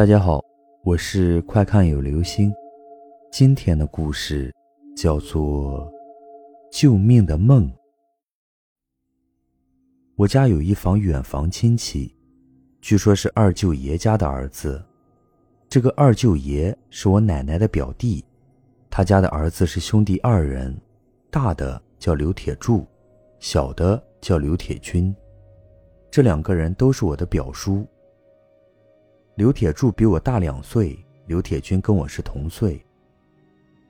大家好，我是快看有流星。今天的故事叫做《救命的梦》。我家有一房远房亲戚，据说是二舅爷家的儿子。这个二舅爷是我奶奶的表弟，他家的儿子是兄弟二人，大的叫刘铁柱，小的叫刘铁军。这两个人都是我的表叔。刘铁柱比我大两岁，刘铁军跟我是同岁。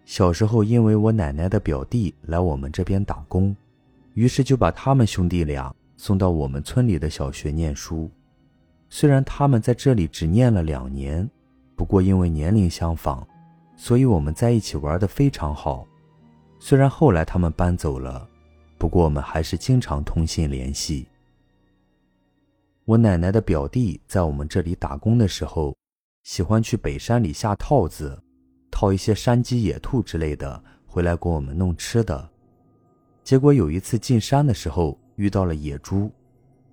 小时候，因为我奶奶的表弟来我们这边打工，于是就把他们兄弟俩送到我们村里的小学念书。虽然他们在这里只念了两年，不过因为年龄相仿，所以我们在一起玩的非常好。虽然后来他们搬走了，不过我们还是经常通信联系。我奶奶的表弟在我们这里打工的时候，喜欢去北山里下套子，套一些山鸡、野兔之类的回来给我们弄吃的。结果有一次进山的时候遇到了野猪，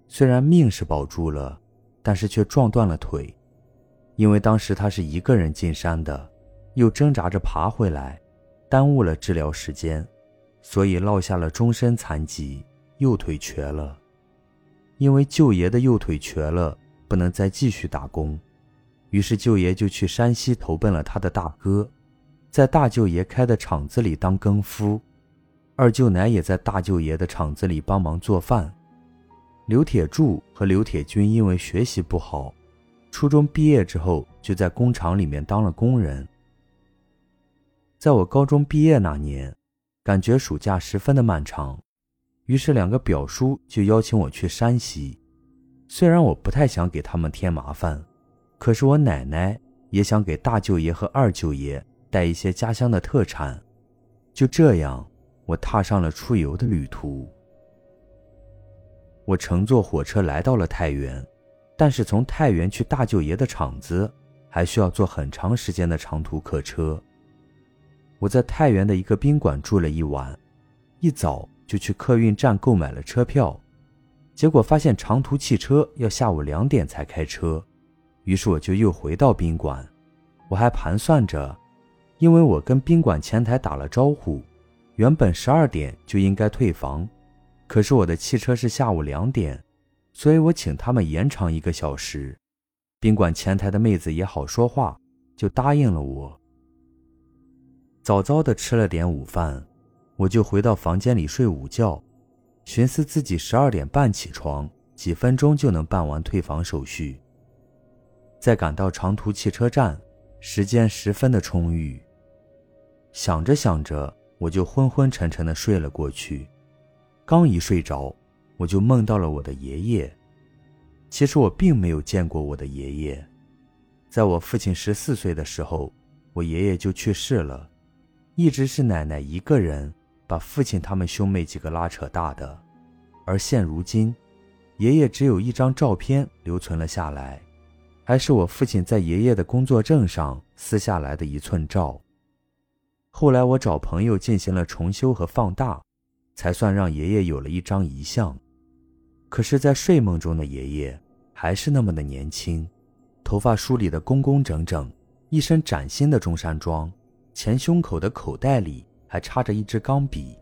虽然命是保住了，但是却撞断了腿。因为当时他是一个人进山的，又挣扎着爬回来，耽误了治疗时间，所以落下了终身残疾，右腿瘸了。因为舅爷的右腿瘸了，不能再继续打工，于是舅爷就去山西投奔了他的大哥，在大舅爷开的厂子里当更夫，二舅奶也在大舅爷的厂子里帮忙做饭。刘铁柱和刘铁军因为学习不好，初中毕业之后就在工厂里面当了工人。在我高中毕业那年，感觉暑假十分的漫长。于是，两个表叔就邀请我去山西。虽然我不太想给他们添麻烦，可是我奶奶也想给大舅爷和二舅爷带一些家乡的特产。就这样，我踏上了出游的旅途。我乘坐火车来到了太原，但是从太原去大舅爷的厂子，还需要坐很长时间的长途客车。我在太原的一个宾馆住了一晚，一早。就去客运站购买了车票，结果发现长途汽车要下午两点才开车，于是我就又回到宾馆。我还盘算着，因为我跟宾馆前台打了招呼，原本十二点就应该退房，可是我的汽车是下午两点，所以我请他们延长一个小时。宾馆前台的妹子也好说话，就答应了我。早早的吃了点午饭。我就回到房间里睡午觉，寻思自己十二点半起床，几分钟就能办完退房手续。再赶到长途汽车站，时间十分的充裕。想着想着，我就昏昏沉沉的睡了过去。刚一睡着，我就梦到了我的爷爷。其实我并没有见过我的爷爷，在我父亲十四岁的时候，我爷爷就去世了，一直是奶奶一个人。把父亲他们兄妹几个拉扯大的，而现如今，爷爷只有一张照片留存了下来，还是我父亲在爷爷的工作证上撕下来的一寸照。后来我找朋友进行了重修和放大，才算让爷爷有了一张遗像。可是，在睡梦中的爷爷还是那么的年轻，头发梳理的工工整整，一身崭新的中山装，前胸口的口袋里。还插着一支钢笔，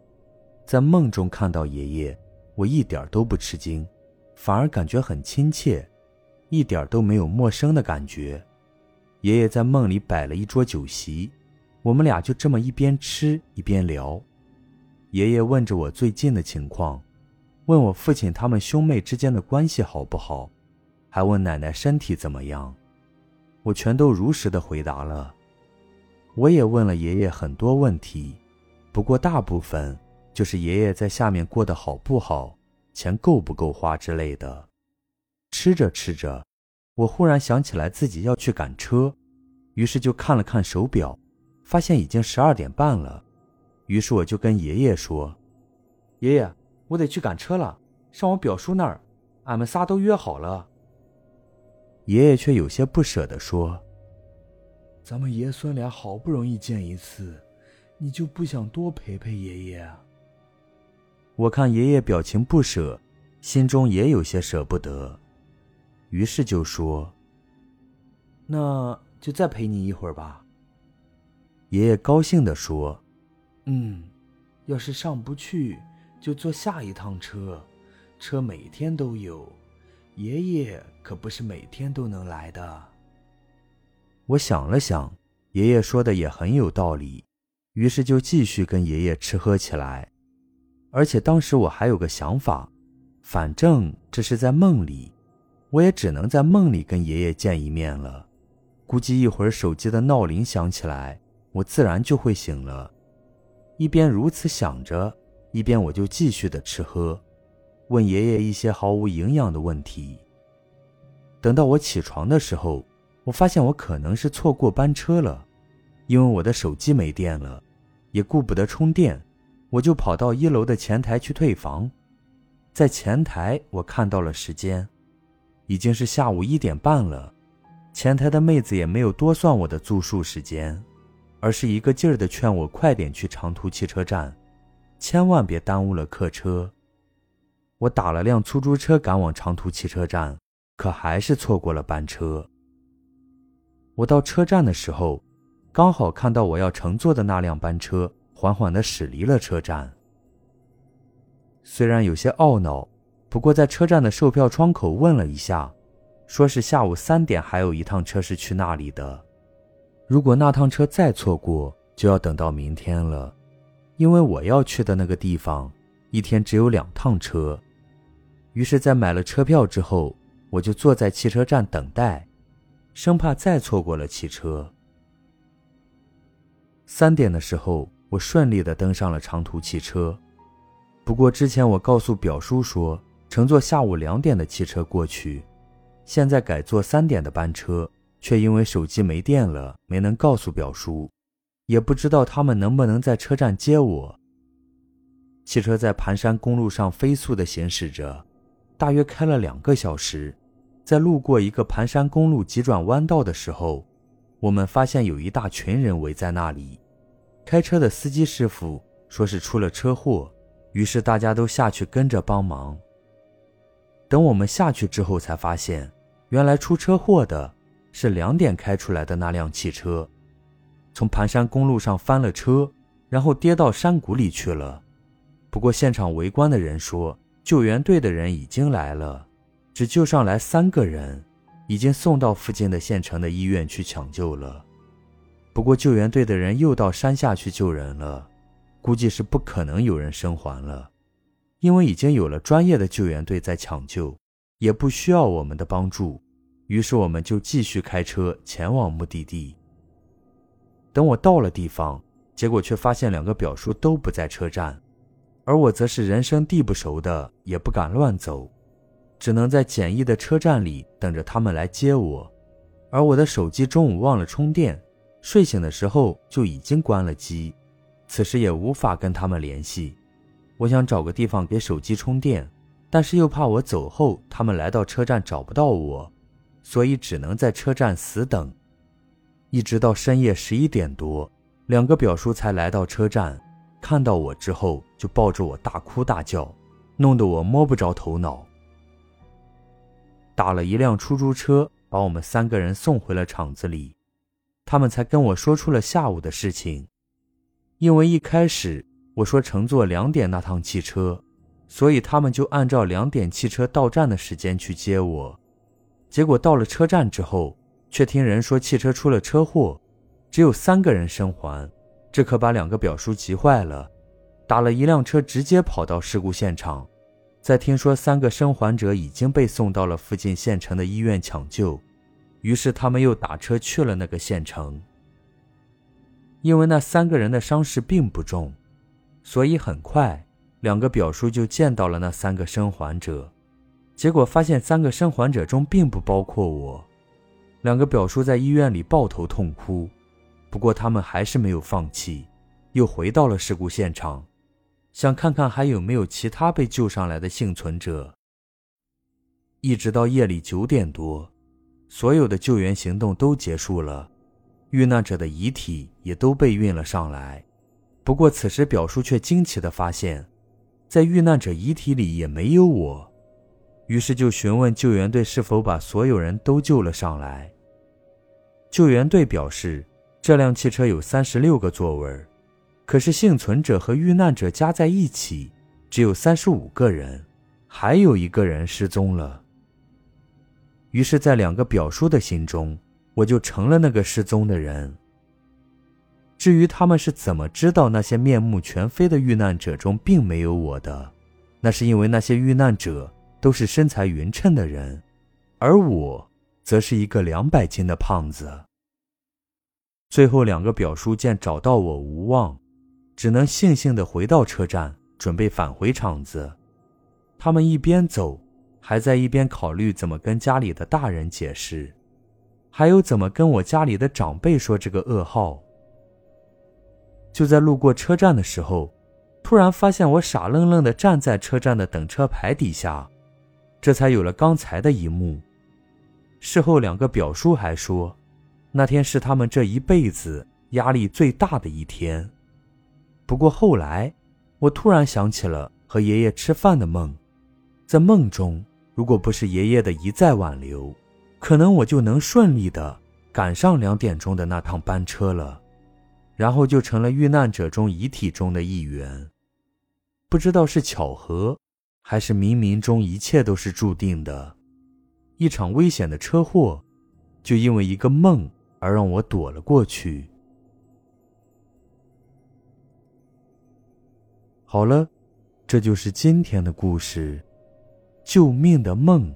在梦中看到爷爷，我一点都不吃惊，反而感觉很亲切，一点都没有陌生的感觉。爷爷在梦里摆了一桌酒席，我们俩就这么一边吃一边聊。爷爷问着我最近的情况，问我父亲他们兄妹之间的关系好不好，还问奶奶身体怎么样，我全都如实的回答了。我也问了爷爷很多问题。不过大部分就是爷爷在下面过得好不好，钱够不够花之类的。吃着吃着，我忽然想起来自己要去赶车，于是就看了看手表，发现已经十二点半了。于是我就跟爷爷说：“爷爷，我得去赶车了，上我表叔那儿，俺们仨都约好了。”爷爷却有些不舍地说：“咱们爷孙俩好不容易见一次。”你就不想多陪陪爷爷？我看爷爷表情不舍，心中也有些舍不得，于是就说：“那就再陪你一会儿吧。爷爷高兴地说：“嗯，要是上不去，就坐下一趟车，车每天都有。爷爷可不是每天都能来的。”我想了想，爷爷说的也很有道理，于是就继续跟爷爷吃喝起来。而且当时我还有个想法，反正这是在梦里，我也只能在梦里跟爷爷见一面了。估计一会儿手机的闹铃响起来，我自然就会醒了。一边如此想着，一边我就继续的吃喝，问爷爷一些毫无营养的问题。等到我起床的时候，我发现我可能是错过班车了，因为我的手机没电了，也顾不得充电。我就跑到一楼的前台去退房，在前台我看到了时间，已经是下午一点半了。前台的妹子也没有多算我的住宿时间，而是一个劲儿的劝我快点去长途汽车站，千万别耽误了客车。我打了辆出租车赶往长途汽车站，可还是错过了班车。我到车站的时候，刚好看到我要乘坐的那辆班车。缓缓地驶离了车站。虽然有些懊恼，不过在车站的售票窗口问了一下，说是下午三点还有一趟车是去那里的。如果那趟车再错过，就要等到明天了。因为我要去的那个地方，一天只有两趟车。于是，在买了车票之后，我就坐在汽车站等待，生怕再错过了汽车。三点的时候。我顺利地登上了长途汽车，不过之前我告诉表叔说乘坐下午两点的汽车过去，现在改坐三点的班车，却因为手机没电了，没能告诉表叔，也不知道他们能不能在车站接我。汽车在盘山公路上飞速地行驶着，大约开了两个小时，在路过一个盘山公路急转弯道的时候，我们发现有一大群人围在那里。开车的司机师傅说是出了车祸，于是大家都下去跟着帮忙。等我们下去之后，才发现原来出车祸的是两点开出来的那辆汽车，从盘山公路上翻了车，然后跌到山谷里去了。不过现场围观的人说，救援队的人已经来了，只救上来三个人，已经送到附近的县城的医院去抢救了。不过救援队的人又到山下去救人了，估计是不可能有人生还了，因为已经有了专业的救援队在抢救，也不需要我们的帮助。于是我们就继续开车前往目的地。等我到了地方，结果却发现两个表叔都不在车站，而我则是人生地不熟的，也不敢乱走，只能在简易的车站里等着他们来接我。而我的手机中午忘了充电。睡醒的时候就已经关了机，此时也无法跟他们联系。我想找个地方给手机充电，但是又怕我走后他们来到车站找不到我，所以只能在车站死等。一直到深夜十一点多，两个表叔才来到车站，看到我之后就抱着我大哭大叫，弄得我摸不着头脑。打了一辆出租车，把我们三个人送回了厂子里。他们才跟我说出了下午的事情，因为一开始我说乘坐两点那趟汽车，所以他们就按照两点汽车到站的时间去接我。结果到了车站之后，却听人说汽车出了车祸，只有三个人生还，这可把两个表叔急坏了，打了一辆车直接跑到事故现场。在听说三个生还者已经被送到了附近县城的医院抢救。于是他们又打车去了那个县城。因为那三个人的伤势并不重，所以很快两个表叔就见到了那三个生还者。结果发现三个生还者中并不包括我。两个表叔在医院里抱头痛哭，不过他们还是没有放弃，又回到了事故现场，想看看还有没有其他被救上来的幸存者。一直到夜里九点多。所有的救援行动都结束了，遇难者的遗体也都被运了上来。不过此时表叔却惊奇地发现，在遇难者遗体里也没有我，于是就询问救援队是否把所有人都救了上来。救援队表示，这辆汽车有三十六个座位，可是幸存者和遇难者加在一起只有三十五个人，还有一个人失踪了。于是，在两个表叔的心中，我就成了那个失踪的人。至于他们是怎么知道那些面目全非的遇难者中并没有我的，那是因为那些遇难者都是身材匀称的人，而我。则是一个两百斤的胖子。最后两个表叔见找到我无望，只能悻悻地回到车站，准备返回厂子。他们一边走，还在一边考虑怎么跟家里的大人解释，还有怎么跟我家里的长辈说这个噩耗。就在路过车站的时候，突然发现我傻愣愣地站在车站的等车牌底下，这才有了刚才的一幕。事后，两个表叔还说，那天是他们这一辈子压力最大的一天。不过后来，我突然想起了和爷爷吃饭的梦，在梦中，如果不是爷爷的一再挽留，可能我就能顺利的赶上两点钟的那趟班车了，然后就成了遇难者中遗体中的一员。不知道是巧合，还是冥冥中一切都是注定的。一场危险的车祸，就因为一个梦而让我躲了过去。好了，这就是今天的故事，救命的梦。